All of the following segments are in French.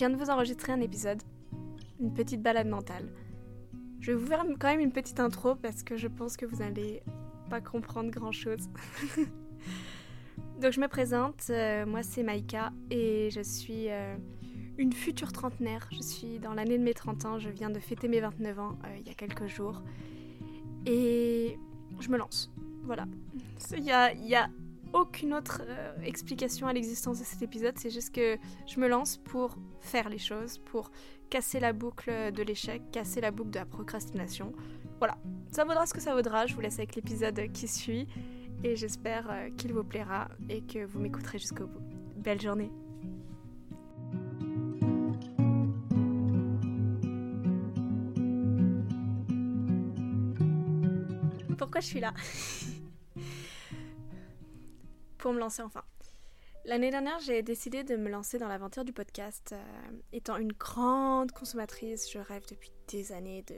viens de vous enregistrer un épisode, une petite balade mentale. Je vais vous faire quand même une petite intro parce que je pense que vous n'allez pas comprendre grand chose. Donc je me présente, euh, moi c'est Maïka et je suis euh, une future trentenaire. Je suis dans l'année de mes 30 ans, je viens de fêter mes 29 ans euh, il y a quelques jours. Et je me lance. Voilà. Il y aucune autre euh, explication à l'existence de cet épisode, c'est juste que je me lance pour faire les choses, pour casser la boucle de l'échec, casser la boucle de la procrastination. Voilà, ça vaudra ce que ça vaudra, je vous laisse avec l'épisode qui suit. Et j'espère euh, qu'il vous plaira et que vous m'écouterez jusqu'au bout. Belle journée. Pourquoi je suis là? pour me lancer enfin. L'année dernière, j'ai décidé de me lancer dans l'aventure du podcast. Euh, étant une grande consommatrice, je rêve depuis des années de,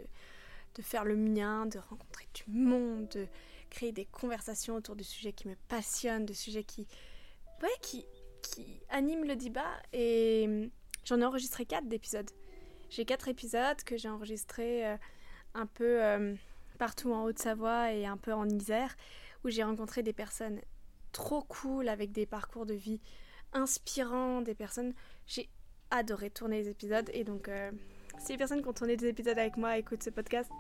de faire le mien, de rencontrer du monde, de créer des conversations autour de sujets qui me passionnent, de sujets qui, ouais, qui, qui animent le débat. Et hum, j'en ai enregistré quatre d'épisodes. J'ai quatre épisodes que j'ai enregistrés euh, un peu euh, partout en Haute-Savoie et un peu en Isère, où j'ai rencontré des personnes trop cool avec des parcours de vie inspirants, des personnes. J'ai adoré tourner les épisodes et donc euh, si les personnes qui ont tourné des épisodes avec moi écoutent ce podcast,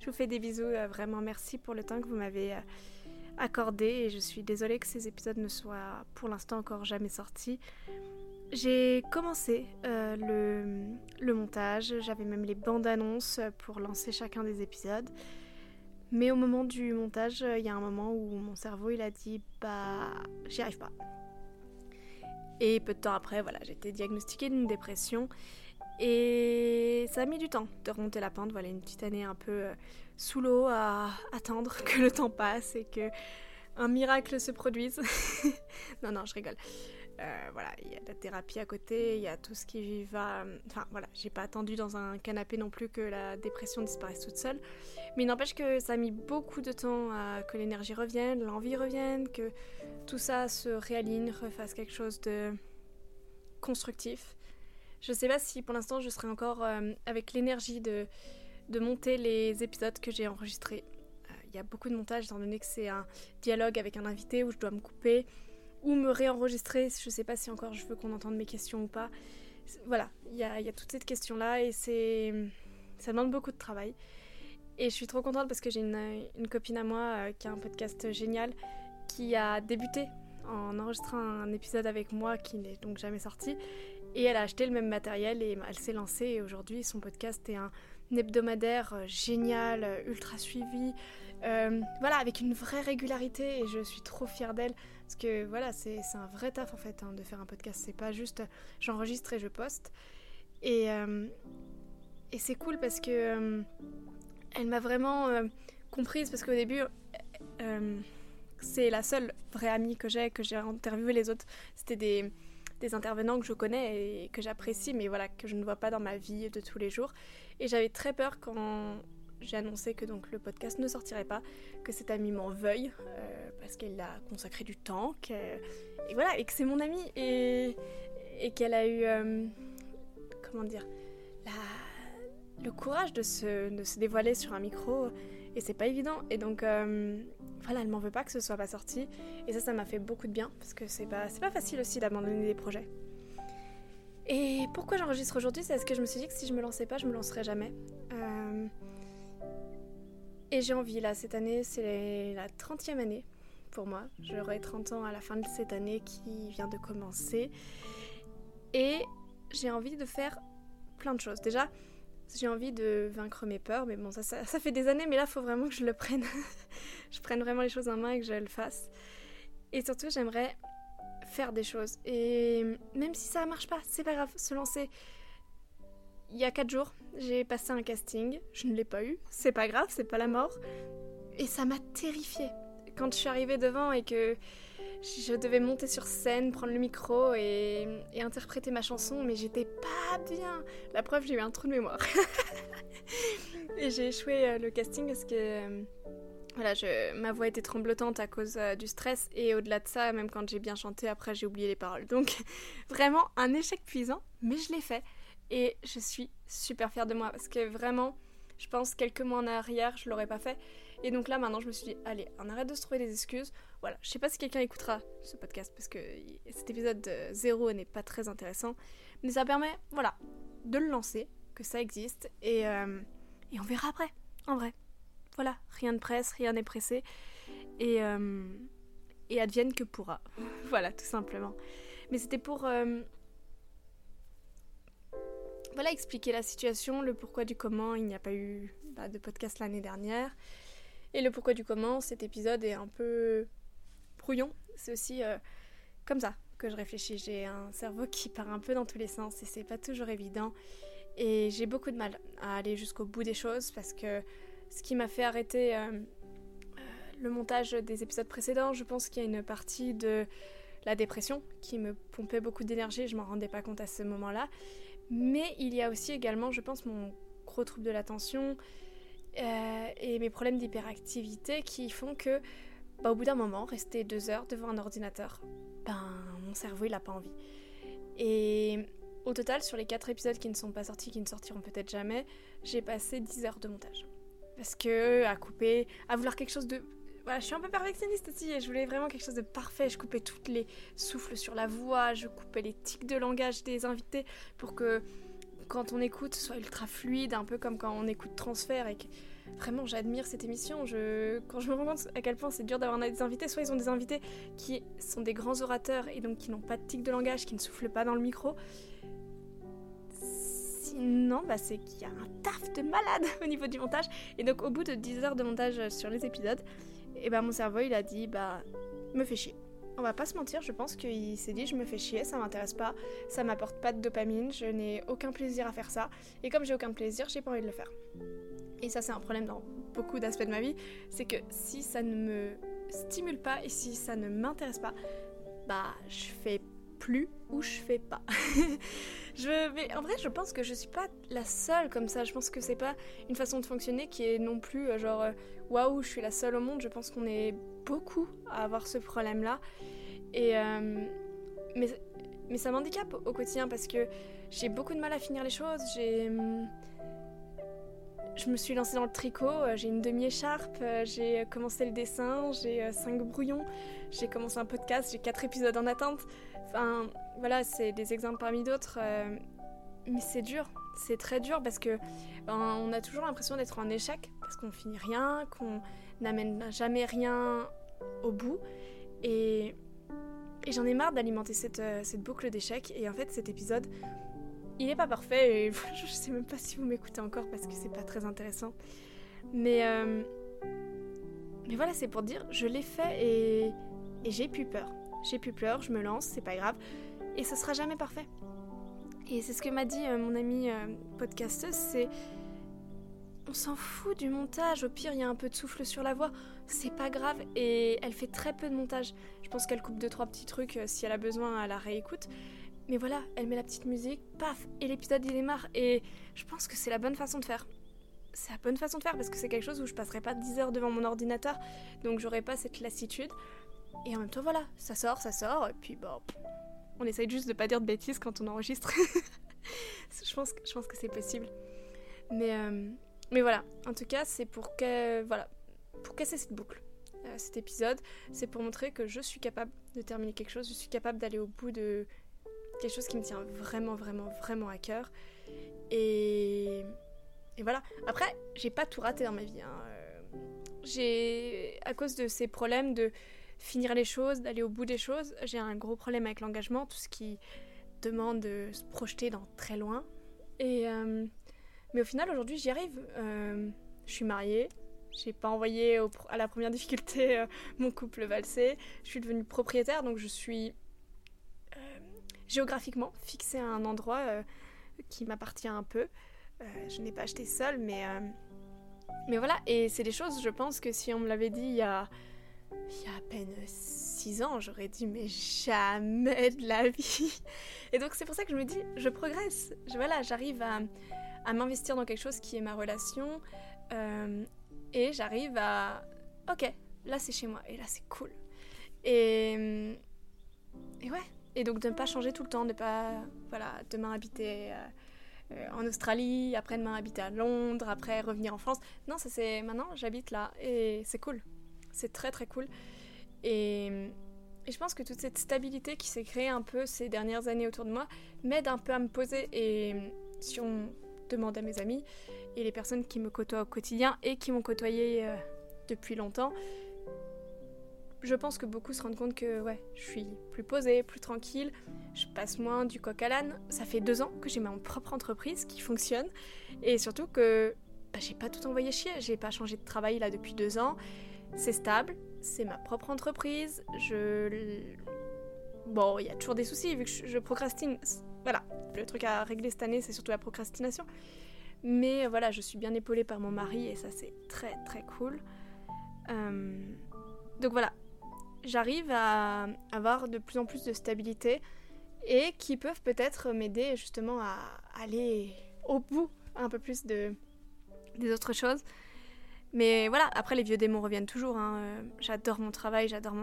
je vous fais des bisous. Euh, vraiment merci pour le temps que vous m'avez euh, accordé et je suis désolée que ces épisodes ne soient pour l'instant encore jamais sortis. J'ai commencé le, le montage, j'avais même les bandes annonces pour lancer chacun des épisodes. Mais au moment du montage, euh, il y a un moment où mon cerveau il a dit bah j'y arrive pas. Et peu de temps après, voilà, j'ai été diagnostiquée d'une dépression et ça a mis du temps de remonter la pente. Voilà, une petite année un peu euh, sous l'eau à attendre que le temps passe et que un miracle se produise. non, non, je rigole. Euh, voilà, il y a la thérapie à côté, il y a tout ce qui va. Enfin voilà, j'ai pas attendu dans un canapé non plus que la dépression disparaisse toute seule. Mais il n'empêche que ça a mis beaucoup de temps à que l'énergie revienne, l'envie revienne, que tout ça se réaligne, refasse quelque chose de constructif. Je sais pas si pour l'instant je serai encore euh, avec l'énergie de, de monter les épisodes que j'ai enregistrés. Euh, il y a beaucoup de montage étant donné que c'est un dialogue avec un invité où je dois me couper ou me réenregistrer. Je sais pas si encore je veux qu'on entende mes questions ou pas. Voilà, il y a, y a, toute cette question-là et c'est ça demande beaucoup de travail. Et je suis trop contente parce que j'ai une, copine à moi euh, qui a un podcast génial qui a débuté en enregistrant un épisode avec moi qui n'est donc jamais sorti. Et elle a acheté le même matériel et elle s'est lancée. Et aujourd'hui, son podcast est un hebdomadaire euh, génial, euh, ultra suivi. Euh, voilà, avec une vraie régularité. Et je suis trop fière d'elle. Parce que voilà, c'est un vrai taf en fait hein, de faire un podcast. C'est pas juste j'enregistre et je poste. Et, et c'est cool parce que elle m'a vraiment comprise. Parce qu'au début, c'est la seule vraie amie que j'ai, que j'ai interviewé. Les autres, c'était des, des, intervenants que je connais et que j'apprécie, mais voilà, que je ne vois pas dans ma vie de tous les jours. Et j'avais très peur quand j'ai annoncé que donc le podcast ne sortirait pas, que cette amie m'en veuille euh, parce qu'elle a consacré du temps, et voilà, et que c'est mon amie et, qu'elle a eu euh, comment dire le courage de se, de se, dévoiler sur un micro et c'est pas évident et donc euh, voilà, elle m'en veut pas que ce soit pas sorti et ça, ça m'a fait beaucoup de bien parce que c'est pas pas facile aussi d'abandonner des projets. Et pourquoi j'enregistre aujourd'hui C'est parce que je me suis dit que si je me lançais pas, je me lancerais jamais. Euh, et j'ai envie, là, cette année, c'est la 30e année pour moi. J'aurai 30 ans à la fin de cette année qui vient de commencer. Et j'ai envie de faire plein de choses. Déjà, j'ai envie de vaincre mes peurs, mais bon, ça, fait des années, mais là, il faut vraiment que je le prenne. je prenne vraiment les choses en main et que je le fasse. Et surtout, j'aimerais faire des choses. Et même si ça marche pas, c'est pas grave, se lancer il y a 4 jours, j'ai passé un casting, je ne l'ai pas eu, c'est pas grave, c'est pas la mort. Et ça m'a terrifiée. Quand je suis arrivée devant et que je devais monter sur scène, prendre le micro et, interpréter ma chanson, mais j'étais pas bien. La preuve, j'ai eu un trou de mémoire. et j'ai échoué euh, le casting parce que euh, voilà, ma voix était tremblotante à cause euh, du stress et au-delà de ça, même quand j'ai bien chanté, après j'ai oublié les paroles. Donc vraiment un échec puissant, mais je l'ai fait. Et je suis super fière de moi parce que vraiment, je pense quelques mois en arrière, je l'aurais pas fait. Et donc là, maintenant, je me suis dit, allez, on arrête de se trouver des excuses. Voilà, je sais pas si quelqu'un écoutera ce podcast parce que cet épisode zéro n'est pas très intéressant. Mais ça permet, voilà, de le lancer, que ça existe. Et, euh, et on verra après, en vrai. Voilà, rien de presse, rien n'est pressé. Et, euh, et advienne que pourra. voilà, tout simplement. Mais c'était pour... Euh, voilà, expliquer la situation, le pourquoi du comment il n'y a pas eu bah, de podcast l'année dernière. Et le pourquoi du comment cet épisode est un peu brouillon. C'est aussi euh, comme ça que je réfléchis. J'ai un cerveau qui part un peu dans tous les sens et c'est pas toujours évident. Et j'ai beaucoup de mal à aller jusqu'au bout des choses parce que ce qui m'a fait arrêter euh, euh, le montage des épisodes précédents, je pense qu'il y a une partie de la dépression qui me pompait beaucoup d'énergie, je m'en rendais pas compte à ce moment-là. Mais il y a aussi également, je pense, mon gros trouble de l'attention euh, et mes problèmes d'hyperactivité qui font que, bah, au bout d'un moment, rester deux heures devant un ordinateur, ben, mon cerveau il a pas envie. Et au total, sur les quatre épisodes qui ne sont pas sortis, qui ne sortiront peut-être jamais, j'ai passé 10 heures de montage. Parce que à couper, à vouloir quelque chose de voilà, je suis un peu perfectionniste aussi et je voulais vraiment quelque chose de parfait. Je coupais toutes les souffles sur la voix, je coupais les tics de langage des invités pour que quand on écoute, soit ultra fluide, un peu comme quand on écoute Transfert et vraiment j'admire cette émission. Quand je me rends compte à quel point c'est dur d'avoir des invités, soit ils ont des invités qui sont des grands orateurs et donc qui n'ont pas de tics de langage, qui ne soufflent pas dans le micro, non, bah, c'est qu'il y a un taf de malade au niveau du montage. Et donc au bout de 10 heures de montage sur les épisodes, et bah mon cerveau il a dit bah me fais chier. On va pas se mentir, je pense qu'il s'est dit je me fais chier, ça m'intéresse pas, ça m'apporte pas de dopamine, je n'ai aucun plaisir à faire ça. Et comme j'ai aucun plaisir, j'ai pas envie de le faire. Et ça c'est un problème dans beaucoup d'aspects de ma vie, c'est que si ça ne me stimule pas et si ça ne m'intéresse pas, bah je fais plus ou je fais pas. je mais en vrai, je pense que je suis pas la seule comme ça. Je pense que c'est pas une façon de fonctionner qui est non plus euh, genre euh, waouh, je suis la seule au monde. Je pense qu'on est beaucoup à avoir ce problème-là. Et euh, mais ça m'handicape au quotidien parce que j'ai beaucoup de mal à finir les choses. J'ai hum, je me suis lancée dans le tricot, j'ai une demi-écharpe, j'ai commencé le dessin, j'ai cinq brouillons, j'ai commencé un podcast, j'ai quatre épisodes en attente. Enfin, voilà, c'est des exemples parmi d'autres. Euh, mais c'est dur, c'est très dur parce que ben, on a toujours l'impression d'être en échec parce qu'on finit rien, qu'on n'amène jamais rien au bout. Et, j'en ai marre d'alimenter cette, euh, cette boucle d'échecs. Et en fait, cet épisode, il n'est pas parfait. Et je sais même pas si vous m'écoutez encore parce que c'est pas très intéressant. Mais, euh, mais voilà, c'est pour dire, je l'ai fait et, j'ai plus peur j'ai plus peur, je me lance, c'est pas grave. Et ce sera jamais parfait. Et c'est ce que m'a dit euh, mon amie euh, podcasteuse, c'est on s'en fout du montage, au pire il y a un peu de souffle sur la voix, c'est pas grave et elle fait très peu de montage. Je pense qu'elle coupe deux trois petits trucs si elle a besoin, elle la réécoute. Mais voilà, elle met la petite musique, paf, et l'épisode il démarre et je pense que c'est la bonne façon de faire. C'est la bonne façon de faire parce que c'est quelque chose où je passerai pas 10 heures devant mon ordinateur, donc j'aurai pas cette lassitude. Et en même temps, voilà, ça sort, ça sort, et puis bon, on essaye juste de pas dire de bêtises quand on enregistre. je, pense, je pense que c'est possible. Mais, euh, mais voilà, en tout cas, c'est pour, que, voilà, pour casser cette boucle. Euh, cet épisode, c'est pour montrer que je suis capable de terminer quelque chose, je suis capable d'aller au bout de quelque chose qui me tient vraiment, vraiment, vraiment à cœur. Et, et voilà. Après, j'ai pas tout raté dans ma vie. Hein. J'ai, à cause de ces problèmes de finir les choses, d'aller au bout des choses. J'ai un gros problème avec l'engagement, tout ce qui demande de se projeter dans très loin. Et euh, mais au final, aujourd'hui, j'y arrive. Euh, je suis mariée. J'ai pas envoyé à la première difficulté euh, mon couple valsé. Je suis devenue propriétaire, donc je suis géographiquement fixée à un endroit qui m'appartient un peu. je n'ai pas acheté seule, mais mais voilà. Et c'est des choses, je pense que si on me l'avait dit il y a il y a à peine 6 ans, j'aurais dit mais jamais de la vie. Et donc c'est pour ça que je me dis, je progresse. Voilà, j'arrive à, à m'investir dans quelque chose qui est ma relation. Euh, et j'arrive à... Ok, là c'est chez moi. Et là c'est cool. Et... Et donc de ne pas changer tout le temps, de pas... Voilà, demain habiter... Euh, euh, en Australie, après-demain habiter à Londres, après revenir en France. Non, ça c'est maintenant, j'habite là et c'est cool. C'est très très cool. Et, et, je pense que toute cette stabilité qui s'est créée un peu ces dernières années autour de moi m'aide un peu à me poser. Et si on demande à mes amis et les personnes qui me côtoient au quotidien et qui m'ont côtoyé euh, depuis longtemps, je pense que beaucoup se rendent compte que ouais, je suis plus posée, plus tranquille, je passe moins du coq à l'âne. Ça fait deux ans que j'ai ma propre entreprise qui fonctionne et surtout que bah, j'ai pas tout envoyé chier, j'ai pas changé de travail là depuis deux ans. C'est stable, c'est ma propre entreprise. Je bon, il y a toujours des soucis vu que je, procrastine. Voilà, le truc à régler cette année, c'est surtout la procrastination. Mais voilà, je suis bien épaulée par mon mari et ça c'est très très cool. Donc voilà, j'arrive à avoir de plus en plus de stabilité et qui peuvent peut-être m'aider justement à aller au bout un peu plus de, des autres choses. Mais voilà, après les vieux démons reviennent toujours. Hein. J'adore mon travail, j'adore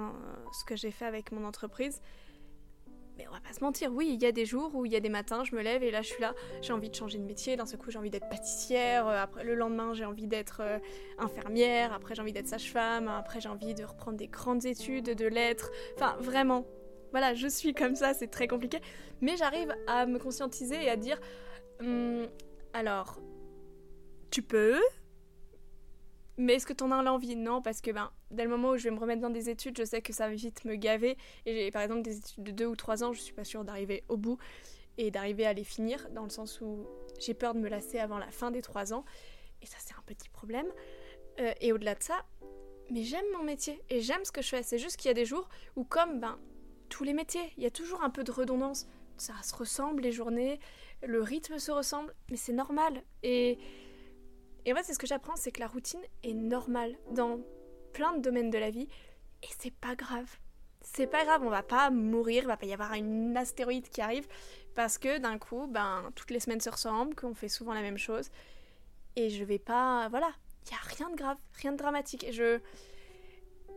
ce que j'ai fait avec mon entreprise. Mais on va pas se mentir, oui, il y a des jours où il y a des matins, je me lève et là je suis là, j'ai envie de changer de métier, d'un seul coup j'ai envie d'être pâtissière, euh, après le lendemain j'ai envie d'être euh, infirmière, après j'ai envie d'être sage-femme, après j'ai envie de reprendre des grandes études de lettres, enfin vraiment, voilà, je suis comme ça, c'est très compliqué, mais j'arrive à me conscientiser et à dire, hum, alors, tu peux, mais est-ce que t'en as l'envie? Non, parce que ben, dès le moment où je vais me remettre dans des études, je sais que ça va vite me gaver. Et j'ai par exemple des études de 2 ou 3 ans, je suis pas sûre d'arriver au bout et d'arriver à les finir, dans le sens où j'ai peur de me lasser avant la fin des 3 ans. Et ça, c'est un petit problème. Euh, et au-delà de ça, mais j'aime mon métier et j'aime ce que je fais. C'est juste qu'il y a des jours où, comme ben, tous les métiers, il y a toujours un peu de redondance. Ça se ressemble les journées, le rythme se ressemble, mais c'est normal. Et et en fait, c'est ce que j'apprends, c'est que la routine est normale dans plein de domaines de la vie et c'est pas grave. C'est pas grave, on va pas mourir, il va pas y avoir une astéroïde qui arrive parce que d'un coup, ben, toutes les semaines se ressemblent, qu'on fait souvent la même chose. Et je vais pas. Voilà, il y a rien de grave, rien de dramatique. Et je.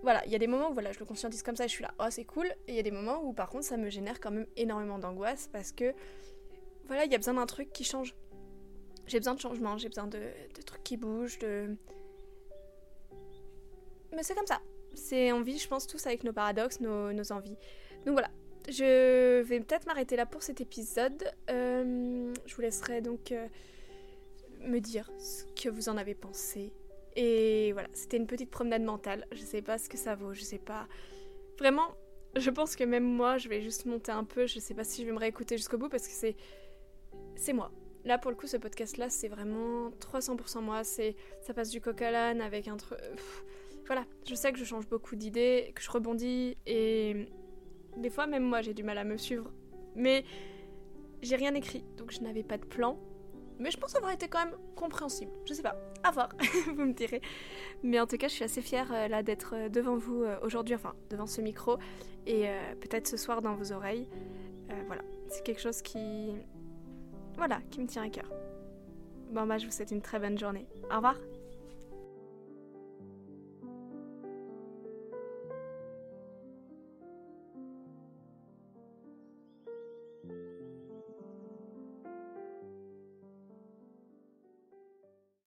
Voilà, il y a des moments où voilà, je le conscientise comme ça, je suis là, oh c'est cool. Et il y a des moments où par contre, ça me génère quand même énormément d'angoisse parce que. Voilà, il y a besoin d'un truc qui change j'ai besoin de changement, j'ai besoin de, trucs qui bougent, de... Mais c'est comme ça. C'est on vit, je pense, tous avec nos paradoxes, nos, envies. Donc voilà. Je vais peut-être m'arrêter là pour cet épisode. Euh, je vous laisserai donc euh, me dire ce que vous en avez pensé. Et voilà, c'était une petite promenade mentale. Je sais pas ce que ça vaut, je sais pas. Vraiment, je pense que même moi, je vais juste monter un peu. Je sais pas si je vais me réécouter jusqu'au bout parce que c'est. C'est moi. Là, pour le coup, ce podcast-là, c'est vraiment 300% moi. C'est, ça passe du coq à l'âne avec un truc. Voilà, je sais que je change beaucoup d'idées, que je rebondis et des fois, même moi, j'ai du mal à me suivre. Mais j'ai rien écrit, donc je n'avais pas de plan. Mais je pense avoir été quand même compréhensible. Je sais pas, à voir, vous me direz. Mais en tout cas, je suis assez fière euh, là d'être euh, devant vous euh, aujourd'hui, enfin devant ce micro et peut-être ce soir dans vos oreilles. voilà, c'est quelque chose qui voilà, qui me tient à cœur. Bon bah je vous souhaite une très bonne journée. Au revoir